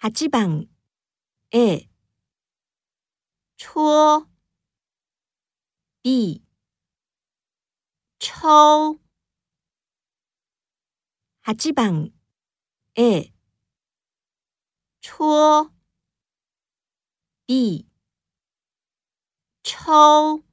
8방에 초, 비, 초, 8방에 초, 비, 초,